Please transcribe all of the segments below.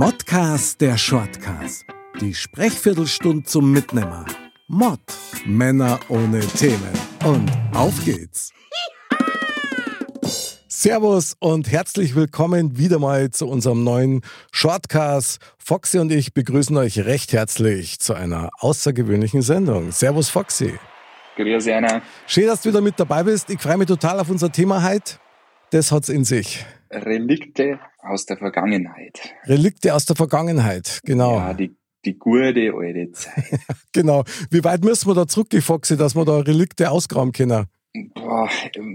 Modcast der Shortcast. Die Sprechviertelstunde zum Mitnehmer. Mod. Männer ohne Themen. Und auf geht's. Servus und herzlich willkommen wieder mal zu unserem neuen Shortcast. Foxy und ich begrüßen euch recht herzlich zu einer außergewöhnlichen Sendung. Servus Foxy. Grüß Anna. Schön, dass du wieder mit dabei bist. Ich freue mich total auf unser Thema heute. Das hat's in sich. Relikte aus der Vergangenheit. Relikte aus der Vergangenheit, genau. Ja, die, die gute alte Zeit. genau. Wie weit müssen wir da zurückgehen, Foxy, dass wir da Relikte ausgraben können? Boah,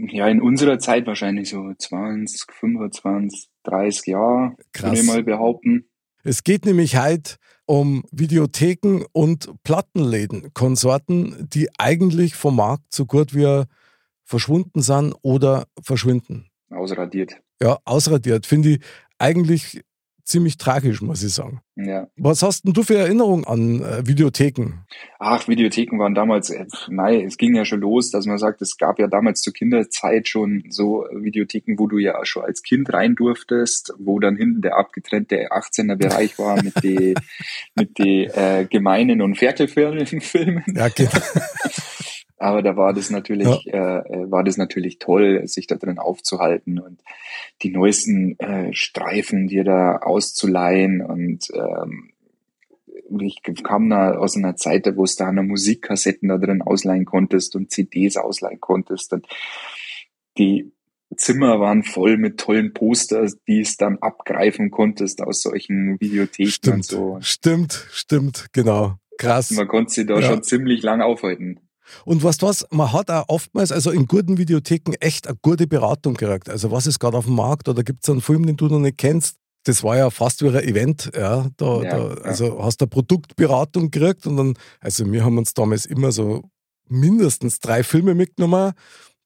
ja, in unserer Zeit wahrscheinlich so 20, 25, 30 Jahre, Krass. würde ich mal behaupten. Es geht nämlich heute um Videotheken und Plattenläden, Konsorten, die eigentlich vom Markt so gut wie verschwunden sind oder verschwinden. Ausradiert. Ja, ausradiert. Finde ich eigentlich ziemlich tragisch, muss ich sagen. Ja. Was hast denn du für Erinnerungen an äh, Videotheken? Ach, Videotheken waren damals, äh, mei, es ging ja schon los, dass man sagt, es gab ja damals zur Kinderzeit schon so Videotheken, wo du ja schon als Kind rein durftest, wo dann hinten der abgetrennte 18er Bereich war mit den mit die, äh, gemeinen und Ferkelfilmen. Ja, genau. Aber da war das natürlich, ja. Äh, äh, war das natürlich toll, sich da drin aufzuhalten und die neuesten äh, Streifen dir da auszuleihen. Und ähm, ich kam da aus einer Zeit, wo es da noch Musikkassetten da drin ausleihen konntest und CDs ausleihen konntest. Und die Zimmer waren voll mit tollen Posters, die es dann abgreifen konntest aus solchen Videotheken stimmt, und so. Stimmt, stimmt, genau. Krass. Man konnte sie da ja. schon ziemlich lang aufhalten. Und weißt du was, man hat auch oftmals, also in guten Videotheken, echt eine gute Beratung gekriegt. Also was ist gerade auf dem Markt oder gibt es einen Film, den du noch nicht kennst? Das war ja fast wie ein Event, ja. Da, ja, da also ja. hast du eine Produktberatung gekriegt und dann, also wir haben uns damals immer so mindestens drei Filme mitgenommen,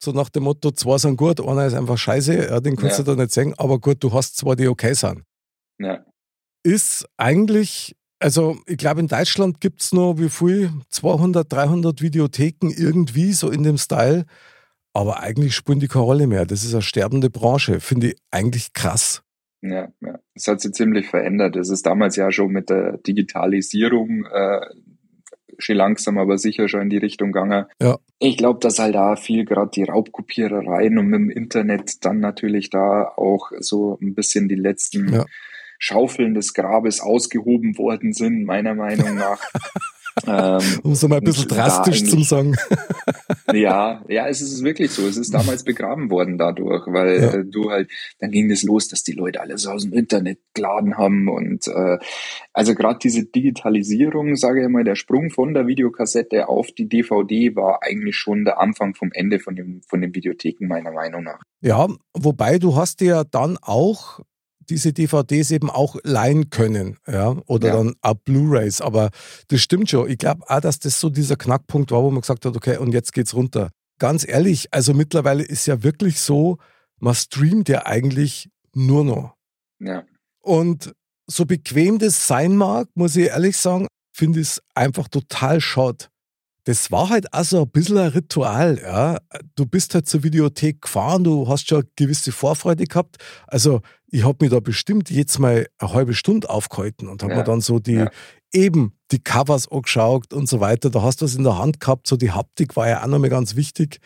so nach dem Motto, zwei sind gut, einer ist einfach scheiße, ja, den kannst ja. du da nicht sehen, aber gut, du hast zwei, die okay sind. Ja. Ist eigentlich also ich glaube, in Deutschland gibt es noch wie viel? 200, 300 Videotheken irgendwie so in dem Style. Aber eigentlich spielen die keine Rolle mehr. Das ist eine sterbende Branche. Finde ich eigentlich krass. Ja, ja, es hat sich ziemlich verändert. Es ist damals ja schon mit der Digitalisierung äh, schon langsam, aber sicher schon in die Richtung gegangen. Ja. Ich glaube, dass halt da viel gerade die Raubkopierereien und mit dem Internet dann natürlich da auch so ein bisschen die letzten ja. Schaufeln des Grabes ausgehoben worden sind, meiner Meinung nach. ähm, um es mal ein bisschen drastisch zu sagen. ja, ja, es ist wirklich so. Es ist damals begraben worden dadurch, weil ja. äh, du halt, dann ging es das los, dass die Leute alles aus dem Internet geladen haben und äh, also gerade diese Digitalisierung, sage ich mal, der Sprung von der Videokassette auf die DVD war eigentlich schon der Anfang vom Ende von dem von den Videotheken meiner Meinung nach. Ja, wobei du hast ja dann auch diese DVDs eben auch leihen können, ja, oder ja. dann auch Blu-rays. Aber das stimmt schon. Ich glaube auch, dass das so dieser Knackpunkt war, wo man gesagt hat, okay, und jetzt geht's runter. Ganz ehrlich, also mittlerweile ist ja wirklich so, man streamt ja eigentlich nur noch. Ja. Und so bequem das sein mag, muss ich ehrlich sagen, finde ich es einfach total schade das war halt also ein bisschen ein Ritual. Ja. Du bist halt zur Videothek gefahren, du hast schon eine gewisse Vorfreude gehabt. Also ich habe mir da bestimmt jetzt mal eine halbe Stunde aufgehalten und habe ja. mir dann so die ja. eben die Covers angeschaut und so weiter. Da hast du was in der Hand gehabt, so die Haptik war ja auch nochmal ganz wichtig.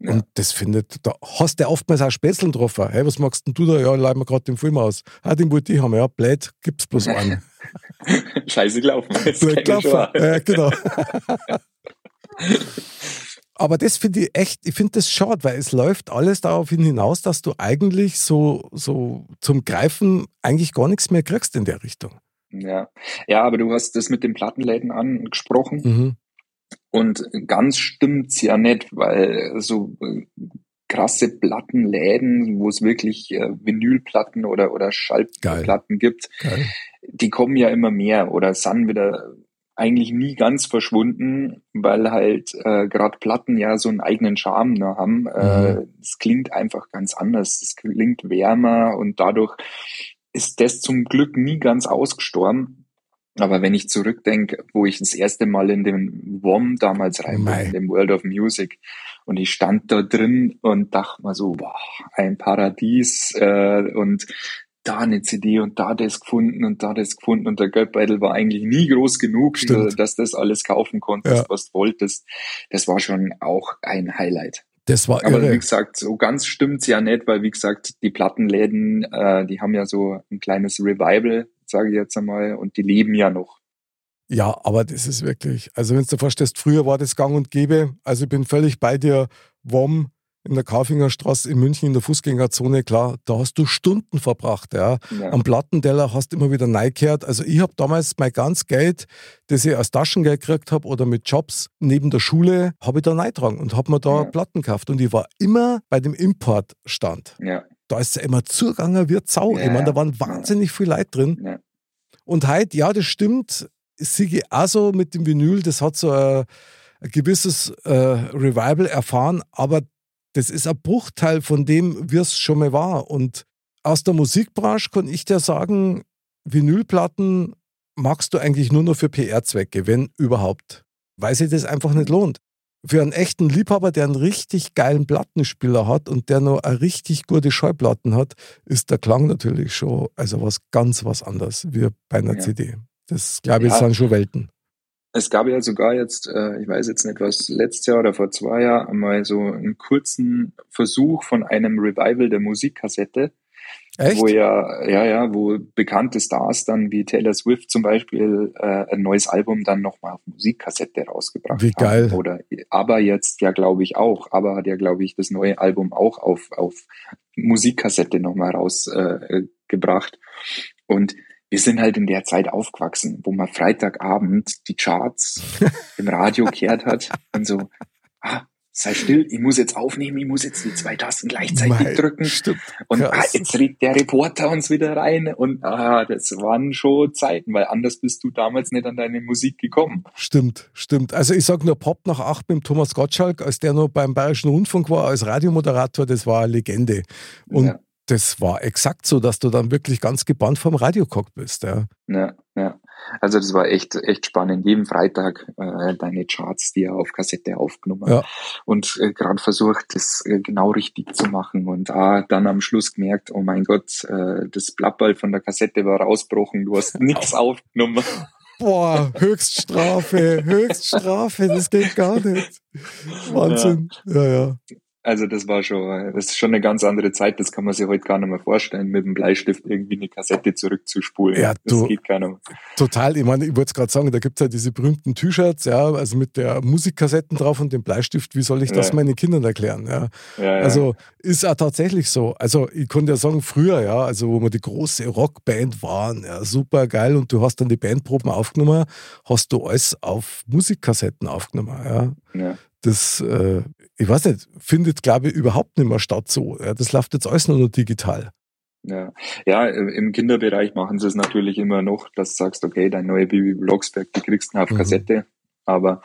Ja. Und das findet, da hast du oftmals auch Spätzeln getroffen. Hey, was machst denn du da? Ja, leih mir gerade den Film aus. Ah, den wollte ich haben. Ja, blöd, gibt's bloß einen. Scheiße gelaufen. Blöd gelaufen. Ja, genau. Aber das finde ich echt, ich finde das schade, weil es läuft alles darauf hinaus, dass du eigentlich so, so zum Greifen eigentlich gar nichts mehr kriegst in der Richtung. Ja, ja, aber du hast das mit den Plattenläden angesprochen. Mhm. Und ganz stimmt's ja nicht, weil so äh, krasse Plattenläden, wo es wirklich äh, Vinylplatten oder, oder Schallplatten gibt, Geil. die kommen ja immer mehr oder sind wieder eigentlich nie ganz verschwunden, weil halt äh, gerade Platten ja so einen eigenen Charme ne, haben. Äh, mhm. Es äh, klingt einfach ganz anders. Es klingt wärmer und dadurch ist das zum Glück nie ganz ausgestorben. Aber wenn ich zurückdenke, wo ich das erste Mal in den WOM damals rein bin, in dem World of Music, und ich stand da drin und dachte mal so, boah, ein Paradies äh, und da eine CD und da das gefunden und da das gefunden und der Geldbeutel war eigentlich nie groß genug, Stimmt. dass das alles kaufen konntest, ja. was du wolltest. Das war schon auch ein Highlight. Das war irre. Aber wie gesagt, so ganz stimmt's ja nicht, weil wie gesagt, die Plattenläden, äh, die haben ja so ein kleines Revival, sage ich jetzt einmal, und die leben ja noch. Ja, aber das ist wirklich, also wenn du dir vorstellst, früher war das gang und gäbe, also ich bin völlig bei dir, WOM, in der Kaufingerstraße in München in der Fußgängerzone, klar, da hast du Stunden verbracht. Ja. ja. Am Plattenteller hast du immer wieder neigekehrt. Also ich habe damals mein ganz Geld, das ich als Taschengeld gekriegt habe oder mit Jobs neben der Schule, habe ich da neigetragen und habe mir da ja. Platten gekauft. Und ich war immer bei dem Importstand. Ja. Da ist ja immer zugegangen wie Zau. Ja. Ich meine, da waren wahnsinnig viel Leute drin. Und heute, ja, das stimmt, Sigi auch so mit dem Vinyl, das hat so ein, ein gewisses äh, Revival erfahren, aber das ist ein Bruchteil von dem, wie es schon mal war. Und aus der Musikbranche kann ich dir sagen, Vinylplatten magst du eigentlich nur noch für PR-Zwecke, wenn überhaupt, weil sich das einfach nicht lohnt. Für einen echten Liebhaber, der einen richtig geilen Plattenspieler hat und der noch eine richtig gute Schallplatten hat, ist der Klang natürlich schon also was ganz was anderes wie bei einer ja. CD. Das glaube ich ja. sind schon Welten. Es gab ja sogar jetzt, äh, ich weiß jetzt nicht was, letztes Jahr oder vor zwei Jahren mal so einen kurzen Versuch von einem Revival der Musikkassette. Echt? Wo ja, ja, ja, wo bekannte Stars dann wie Taylor Swift zum Beispiel äh, ein neues Album dann nochmal auf Musikkassette rausgebracht wie geil. haben. Oder aber jetzt ja, glaube ich, auch. Aber hat ja, glaube ich, das neue Album auch auf, auf Musikkassette nochmal rausgebracht. Äh, Und wir sind halt in der Zeit aufgewachsen, wo man Freitagabend die Charts im Radio kehrt hat und so, ah, sei still, ich muss jetzt aufnehmen, ich muss jetzt die zwei Tasten gleichzeitig Mei, drücken. Stimmt. Und ah, jetzt regt der Reporter uns wieder rein. Und ah, das waren schon Zeiten, weil anders bist du damals nicht an deine Musik gekommen. Stimmt, stimmt. Also ich sag nur Pop nach acht mit dem Thomas Gottschalk, als der noch beim Bayerischen Rundfunk war, als Radiomoderator, das war eine Legende. Und ja das war exakt so, dass du dann wirklich ganz gebannt vom Radio geguckt bist. Ja. ja, ja. Also das war echt, echt spannend. Jeden Freitag äh, deine Charts, die er auf Kassette aufgenommen ja. und äh, gerade versucht, das äh, genau richtig zu machen und ah, dann am Schluss gemerkt, oh mein Gott, äh, das Blattball von der Kassette war rausgebrochen, du hast nichts aufgenommen. Boah, Höchststrafe, Höchststrafe, das geht gar nicht. Wahnsinn. Ja, ja. ja. Also das war schon, das ist schon eine ganz andere Zeit. Das kann man sich heute gar nicht mehr vorstellen, mit dem Bleistift irgendwie eine Kassette zurückzuspulen. Ja, das du, geht keiner mehr. Total. Ich meine, ich wollte es gerade sagen, da gibt es ja diese berühmten T-Shirts, ja, also mit der Musikkassetten drauf und dem Bleistift. Wie soll ich das ja. meinen Kindern erklären? Ja. ja also ist auch tatsächlich so. Also ich konnte ja sagen, früher, ja, also wo wir die große Rockband waren, ja, super geil und du hast dann die Bandproben aufgenommen, hast du alles auf Musikkassetten aufgenommen. Ja. ja das, äh, ich weiß nicht, findet, glaube ich, überhaupt nicht mehr statt so. Ja, das läuft jetzt alles nur noch digital. Ja. ja, im Kinderbereich machen sie es natürlich immer noch, dass du sagst, okay, dein neue Bibi Blocksberg, die kriegst du auf mhm. Kassette, aber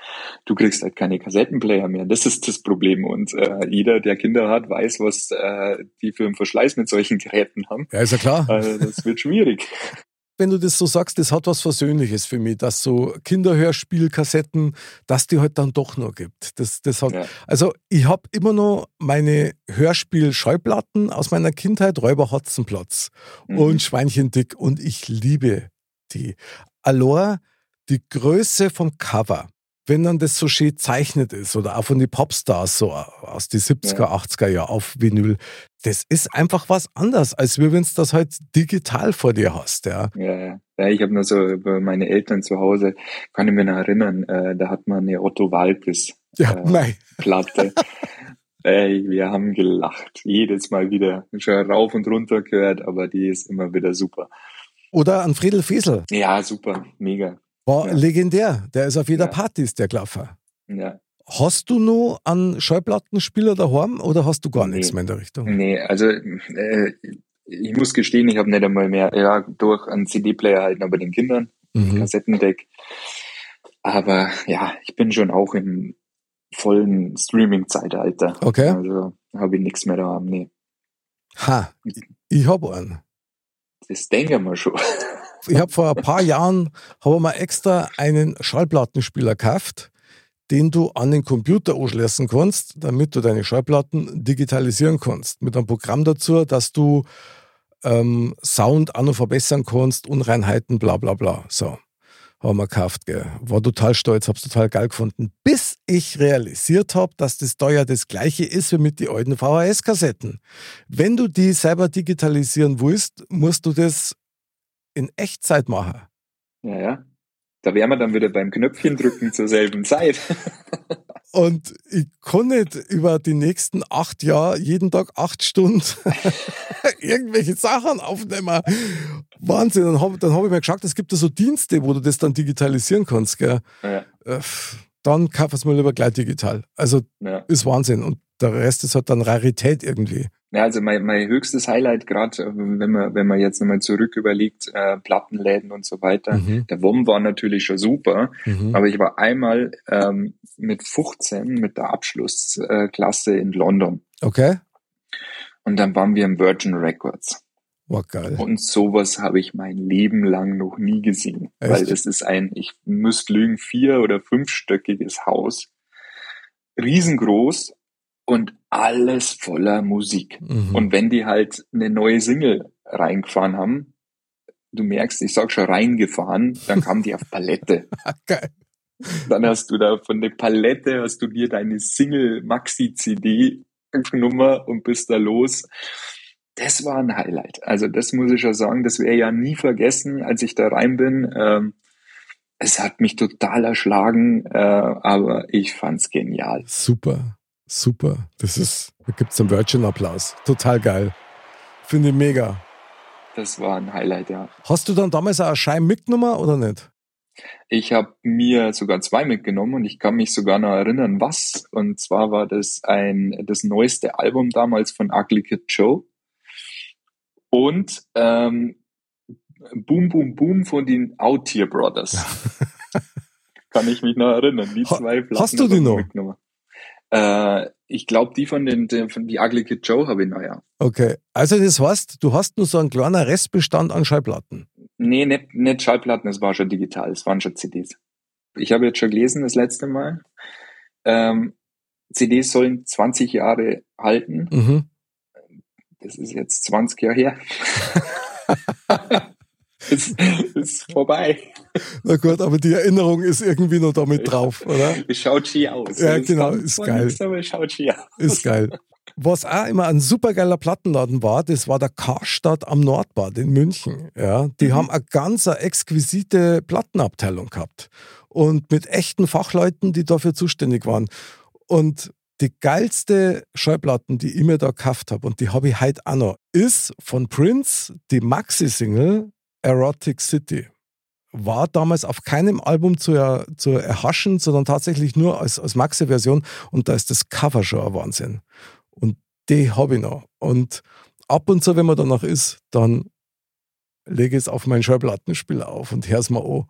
du kriegst halt keine Kassettenplayer mehr. Das ist das Problem. Und äh, jeder, der Kinder hat, weiß, was äh, die für einen Verschleiß mit solchen Geräten haben. Ja, ist ja klar. Also das wird schwierig wenn du das so sagst, das hat was Versöhnliches für mich, dass so Kinderhörspielkassetten, dass die halt dann doch noch gibt. Das, das hat, ja. Also ich habe immer noch meine Hörspiel-Schallplatten aus meiner Kindheit, Räuber Hotzenplatz mhm. und Schweinchen dick und ich liebe die. Alor, die Größe vom Cover wenn dann das so schön zeichnet ist oder auch von den Popstars so aus den 70er, ja. 80er Jahren auf Vinyl, das ist einfach was anderes, als wenn du das halt digital vor dir hast. Ja, ja, ja. ich habe nur so über meine Eltern zu Hause, kann ich mich noch erinnern, äh, da hat man eine Otto Walkes ja, äh, Platte. Ey, wir haben gelacht. Jedes Mal wieder. Schon rauf und runter gehört, aber die ist immer wieder super. Oder an Friedel Fesel. Ja, super. Mega. War ja. legendär. Der ist auf jeder ja. Party, ist der Klaffer. Ja. Hast du noch einen Schallplattenspieler daheim oder hast du gar nee. nichts mehr in der Richtung? Nee, also äh, ich muss gestehen, ich habe nicht einmal mehr, ja, durch einen CD-Player halten, aber den Kindern, mhm. Kassettendeck. Aber ja, ich bin schon auch im vollen Streaming-Zeitalter. Okay. Also habe ich nichts mehr daheim, nee. Ha, ich habe einen. Das denken wir schon ich habe vor ein paar Jahren habe mal extra einen Schallplattenspieler gekauft, den du an den Computer anschließen kannst, damit du deine Schallplatten digitalisieren kannst. Mit einem Programm dazu, dass du ähm, Sound auch noch verbessern kannst, Unreinheiten, bla bla bla. So, haben wir gekauft, gell. War total stolz, hab's total geil gefunden, bis ich realisiert habe, dass das da ja das gleiche ist wie mit den alten VHS-Kassetten. Wenn du die selber digitalisieren willst, musst du das in Echtzeit machen. Ja, ja. Da wären wir dann wieder beim Knöpfchen drücken zur selben Zeit. Und ich kann nicht über die nächsten acht Jahre jeden Tag acht Stunden irgendwelche Sachen aufnehmen. Wahnsinn. Dann habe hab ich mir geschaut, es gibt da so Dienste, wo du das dann digitalisieren kannst. Gell? Ja. Äh, dann kauf es mal lieber gleich digital. Also ja. ist Wahnsinn. Und der Rest ist halt dann Rarität irgendwie. Ja, also mein, mein höchstes Highlight, gerade äh, wenn man, wenn man jetzt nochmal zurück überlegt, äh, Plattenläden und so weiter. Mhm. Der WOM war natürlich schon super, mhm. aber ich war einmal ähm, mit 15 mit der Abschlussklasse in London. Okay. Und dann waren wir im Virgin Records. War geil. Und sowas habe ich mein Leben lang noch nie gesehen. Echt? Weil das ist ein, ich müsste lügen, vier- oder fünfstöckiges Haus. Riesengroß und alles voller Musik. Mhm. Und wenn die halt eine neue Single reingefahren haben, du merkst, ich sag schon reingefahren, dann kam die auf Palette. Geil. Dann hast du da von der Palette hast du dir deine Single Maxi CD genommen und bist da los. Das war ein Highlight. Also das muss ich ja sagen, das wäre ja nie vergessen, als ich da rein bin. Ähm, es hat mich total erschlagen, äh, aber ich fand's genial. Super. Super. Das ist, da gibt es einen Virgin-Applaus. Total geil. Finde ich mega. Das war ein Highlight, ja. Hast du dann damals auch einen Schein mitgenommen oder nicht? Ich habe mir sogar zwei mitgenommen und ich kann mich sogar noch erinnern, was. Und zwar war das ein das neueste Album damals von Ugly Kid Joe und ähm, Boom Boom Boom von den Out Brothers. kann ich mich noch erinnern. Die zwei Platten Hast du die noch? Mitgenommen. Äh, ich glaube, die von den, den von die Ugly Kid Joe habe ich noch, ja. Okay. Also das heißt, du hast nur so einen kleinen Restbestand an Schallplatten. Nee, nicht, nicht Schallplatten, es war schon digital, es waren schon CDs. Ich habe jetzt schon gelesen das letzte Mal. Ähm, CDs sollen 20 Jahre halten. Mhm. Das ist jetzt 20 Jahre her. ist, ist vorbei. Na gut, aber die Erinnerung ist irgendwie noch damit drauf, oder? Es schaut schier aus. Ja, genau, ist geil. Aber es schaut schier aus. Ist geil. Was auch immer ein supergeiler Plattenladen war, das war der Karstadt am Nordbad in München. Ja, die mhm. haben eine ganz eine exquisite Plattenabteilung gehabt und mit echten Fachleuten, die dafür zuständig waren. Und die geilste Schallplatten, die ich mir da gekauft habe, und die habe ich heute auch noch, ist von Prince die Maxi-Single Erotic City. War damals auf keinem Album zu, er, zu erhaschen, sondern tatsächlich nur als, als Maxi-Version. Und da ist das Cover schon ein Wahnsinn. Und die habe ich noch. Und ab und zu, wenn man danach ist, dann lege ich es auf meinen Schallplattenspieler auf und höre es mal an.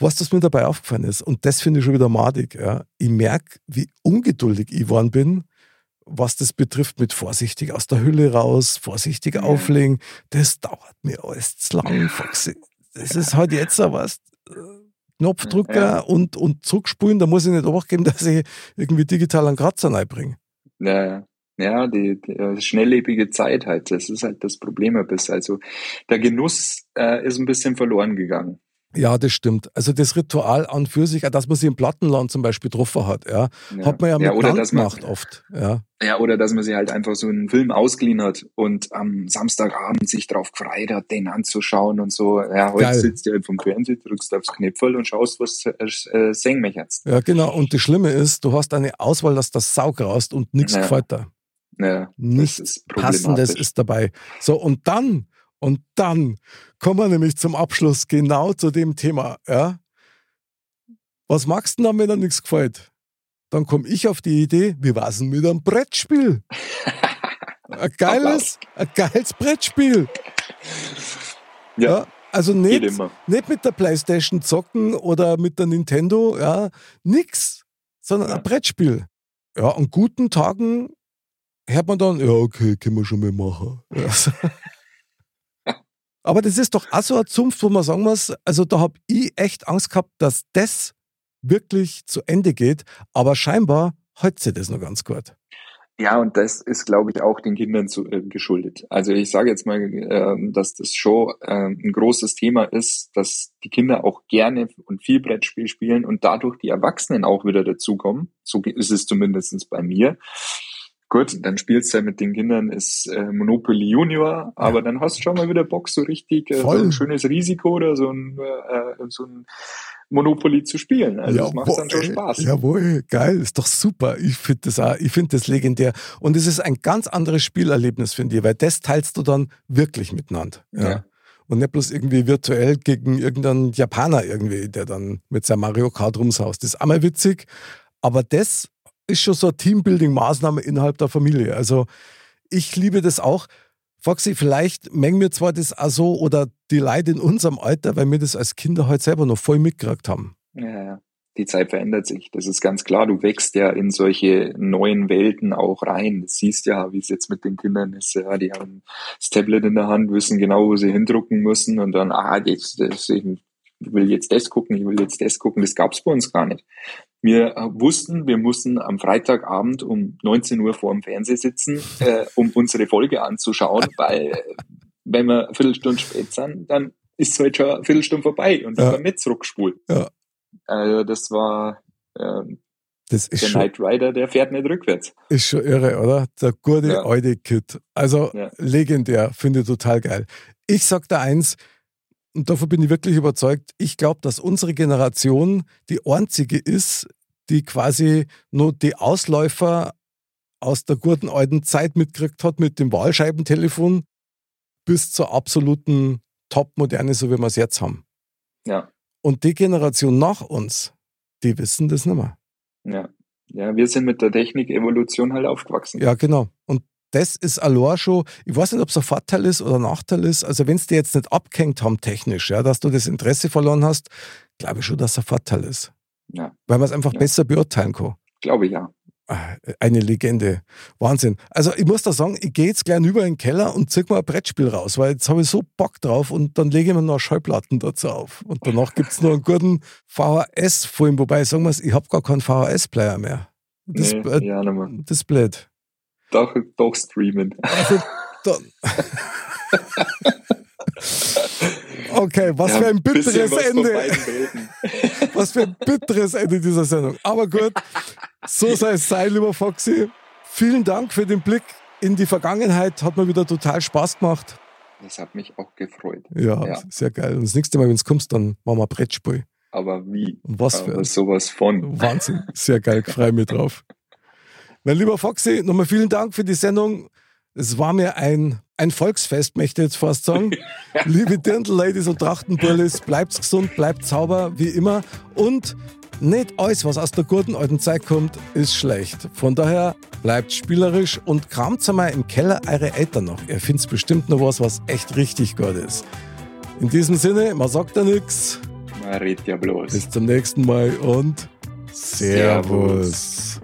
Was das mir dabei aufgefallen ist, und das finde ich schon wieder madig, ja. ich merke, wie ungeduldig ich geworden bin, was das betrifft, mit vorsichtig aus der Hülle raus, vorsichtig ja. auflegen. Das dauert mir alles zu lang. Das ist halt jetzt so was. Knopfdrucker ja. und, und zurückspulen, da muss ich nicht geben, dass ich irgendwie digital einen Kratzer reinbringe. Ja, ja, die, die äh, schnelllebige Zeit halt, das ist halt das Problem ein bisschen. Also der Genuss äh, ist ein bisschen verloren gegangen. Ja, das stimmt. Also das Ritual an für sich, dass man sich im Plattenland zum Beispiel getroffen hat, ja, ja. hat man ja mit ja, oder dass gemacht man, oft. Ja. ja, oder dass man sich halt einfach so einen Film ausgeliehen hat und am Samstagabend sich darauf gefreut hat, den anzuschauen und so. Ja, heute Geil. sitzt du halt vom Fernseher, drückst aufs Knöpfel und schaust, was äh, äh singen möchtest. Ja, genau. Und das Schlimme ist, du hast eine Auswahl, dass das Saug raust und nichts ja. gefällt dir. Ja, Nichts Passendes ist dabei. So, und dann und dann kommen wir nämlich zum Abschluss genau zu dem Thema. Ja? Was magst du dann, wenn dir nichts gefällt? Dann komme ich auf die Idee, wie war's denn mit einem Brettspiel? ein geiles, ein geiles Brettspiel. Ja. ja also nicht, nicht mit der Playstation zocken oder mit der Nintendo, ja, nix, sondern ja. ein Brettspiel. Ja, an guten Tagen hört man dann, ja, okay, können wir schon mal machen. Ja. Aber das ist doch auch so ein Zunft, wo man sagen muss, also da habe ich echt Angst gehabt, dass das wirklich zu Ende geht. Aber scheinbar hält sich das noch ganz gut. Ja, und das ist, glaube ich, auch den Kindern zu, äh, geschuldet. Also ich sage jetzt mal, äh, dass das schon äh, ein großes Thema ist, dass die Kinder auch gerne und viel Brettspiel spielen und dadurch die Erwachsenen auch wieder dazukommen. So ist es zumindestens bei mir. Gut, dann spielst du ja mit den Kindern ist äh, Monopoly Junior, aber dann hast du schon mal wieder Bock, so richtig äh, so ein schönes Risiko oder so ein, äh, so ein Monopoly zu spielen. Also das macht dann schon Spaß. Jawohl, geil, ist doch super. Ich finde das auch, ich finde das legendär. Und es ist ein ganz anderes Spielerlebnis, finde ich, weil das teilst du dann wirklich miteinander. Ja. ja. Und nicht bloß irgendwie virtuell gegen irgendeinen Japaner irgendwie, der dann mit seinem Mario Kart rumsaust. Das ist einmal witzig, aber das ist schon so eine Teambuilding-Maßnahme innerhalb der Familie. Also ich liebe das auch. Foxy, vielleicht mengen wir zwar das auch so oder die Leute in unserem Alter, weil wir das als Kinder halt selber noch voll mitgekriegt haben. Ja, ja. Die Zeit verändert sich. Das ist ganz klar. Du wächst ja in solche neuen Welten auch rein. Du siehst ja, wie es jetzt mit den Kindern ist. Ja, die haben das Tablet in der Hand, wissen genau, wo sie hindrucken müssen und dann, ah, jetzt, das, ich will jetzt das gucken, ich will jetzt das gucken. Das gab's bei uns gar nicht. Wir wussten, wir mussten am Freitagabend um 19 Uhr vor dem Fernseher sitzen, äh, um unsere Folge anzuschauen, weil wenn wir eine Viertelstunde spät sind, dann ist es halt schon eine Viertelstunde vorbei und dann ja. nicht zurückspulen. Ja. Also das war ähm, das ist der schon, Knight Rider, der fährt nicht rückwärts. Ist schon irre, oder? Der gute ja. alte Kid. Also ja. legendär, finde ich total geil. Ich sag da eins, und davon bin ich wirklich überzeugt, ich glaube, dass unsere Generation die einzige ist, die quasi nur die Ausläufer aus der guten alten Zeit mitgekriegt hat mit dem Wahlscheibentelefon bis zur absoluten Top-Moderne, so wie wir es jetzt haben. Ja. Und die Generation nach uns, die wissen das nicht mehr. Ja. Ja, wir sind mit der Technik-Evolution halt aufgewachsen. Ja, genau. Und das ist allein schon, ich weiß nicht, ob es ein Vorteil ist oder ein Nachteil ist. Also, wenn es dir jetzt nicht abgehängt haben technisch, ja, dass du das Interesse verloren hast, glaube ich schon, dass es ein Vorteil ist. Ja. Weil man es einfach ja. besser beurteilen kann. Glaube ich, ja. Ah, eine Legende. Wahnsinn. Also ich muss da sagen, ich gehe jetzt gleich über in den Keller und zieh mal ein Brettspiel raus, weil jetzt habe ich so Bock drauf und dann lege ich mir noch Schallplatten dazu auf. Und danach gibt es noch einen guten VHS-Film, wobei sagen wir ich habe gar keinen VHS-Player mehr. Das, nee, äh, ja, das ist blöd. Doch, doch streamen. Also, okay, was ja, für ein bitteres Ende. was für ein bitteres Ende dieser Sendung. Aber gut, so sei es sein, lieber Foxy. Vielen Dank für den Blick in die Vergangenheit. Hat mir wieder total Spaß gemacht. Das hat mich auch gefreut. Ja, ja. sehr geil. Und das nächste Mal, wenn es kommst, dann machen wir Brettspiel. Aber wie? Und was für Aber sowas von. Wahnsinn. Sehr geil. Freue mich drauf. Mein lieber Foxy, nochmal vielen Dank für die Sendung. Es war mir ein, ein Volksfest, möchte ich jetzt fast sagen. Liebe Dirndl-Ladies und Trachtenbullis, bleibt gesund, bleibt sauber, wie immer. Und nicht alles, was aus der guten alten Zeit kommt, ist schlecht. Von daher bleibt spielerisch und kramt einmal im Keller eure Eltern noch. Ihr findet bestimmt noch was, was echt richtig gut ist. In diesem Sinne, man sagt ja nichts. Man redet ja bloß. Bis zum nächsten Mal und Servus. Servus.